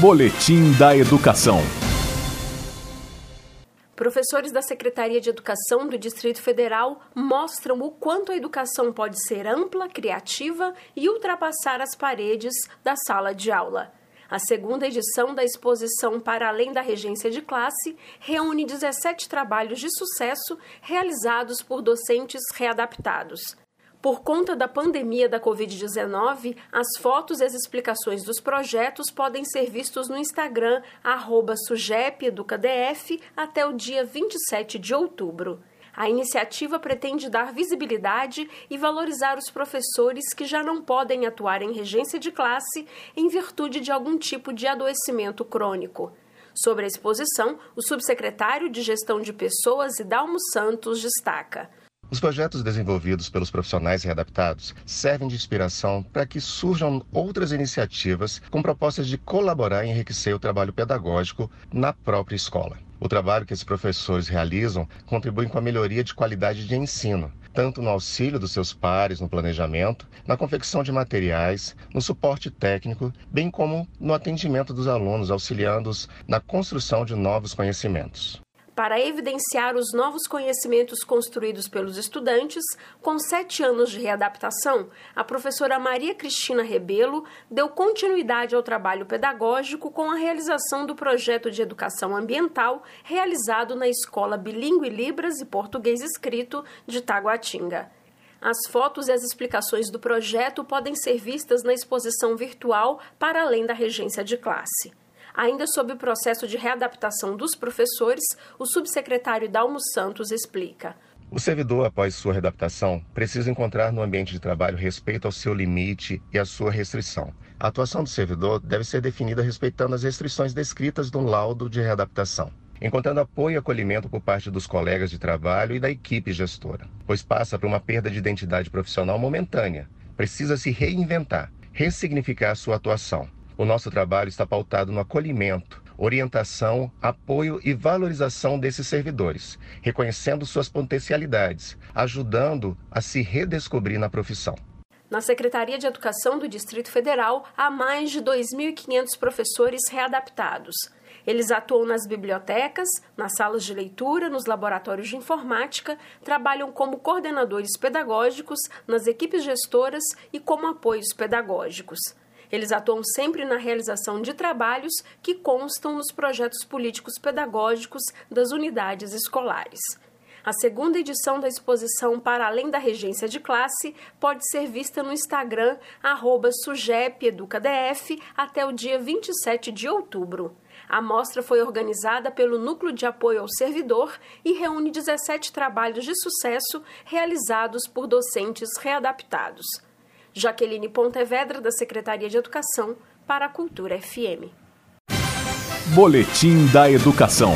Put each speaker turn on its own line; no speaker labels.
Boletim da Educação.
Professores da Secretaria de Educação do Distrito Federal mostram o quanto a educação pode ser ampla, criativa e ultrapassar as paredes da sala de aula. A segunda edição da exposição Para Além da Regência de Classe reúne 17 trabalhos de sucesso realizados por docentes readaptados. Por conta da pandemia da Covid-19, as fotos e as explicações dos projetos podem ser vistos no Instagram sujepeducadf até o dia 27 de outubro. A iniciativa pretende dar visibilidade e valorizar os professores que já não podem atuar em regência de classe em virtude de algum tipo de adoecimento crônico. Sobre a exposição, o subsecretário de Gestão de Pessoas, Idalmo Santos, destaca.
Os projetos desenvolvidos pelos profissionais readaptados servem de inspiração para que surjam outras iniciativas com propostas de colaborar e enriquecer o trabalho pedagógico na própria escola. O trabalho que esses professores realizam contribui com a melhoria de qualidade de ensino, tanto no auxílio dos seus pares no planejamento, na confecção de materiais, no suporte técnico, bem como no atendimento dos alunos, auxiliando-os na construção de novos conhecimentos
para evidenciar os novos conhecimentos construídos pelos estudantes, com sete anos de readaptação, a professora Maria Cristina Rebelo deu continuidade ao trabalho pedagógico com a realização do projeto de educação ambiental realizado na Escola Bilingue Libras e Português Escrito de Taguatinga. As fotos e as explicações do projeto podem ser vistas na exposição virtual para além da regência de classe. Ainda sob o processo de readaptação dos professores, o subsecretário Dalmo Santos explica.
O servidor, após sua readaptação, precisa encontrar no ambiente de trabalho respeito ao seu limite e à sua restrição. A atuação do servidor deve ser definida respeitando as restrições descritas no laudo de readaptação encontrando apoio e acolhimento por parte dos colegas de trabalho e da equipe gestora, pois passa por uma perda de identidade profissional momentânea. Precisa se reinventar, ressignificar sua atuação, o nosso trabalho está pautado no acolhimento, orientação, apoio e valorização desses servidores, reconhecendo suas potencialidades, ajudando a se redescobrir na profissão.
Na Secretaria de Educação do Distrito Federal, há mais de 2.500 professores readaptados. Eles atuam nas bibliotecas, nas salas de leitura, nos laboratórios de informática, trabalham como coordenadores pedagógicos, nas equipes gestoras e como apoios pedagógicos. Eles atuam sempre na realização de trabalhos que constam nos projetos políticos pedagógicos das unidades escolares. A segunda edição da exposição Para Além da Regência de Classe pode ser vista no Instagram sujepeducadf até o dia 27 de outubro. A mostra foi organizada pelo Núcleo de Apoio ao Servidor e reúne 17 trabalhos de sucesso realizados por docentes readaptados. Jaqueline Pontevedra, da Secretaria de Educação, para a Cultura FM.
Boletim da Educação.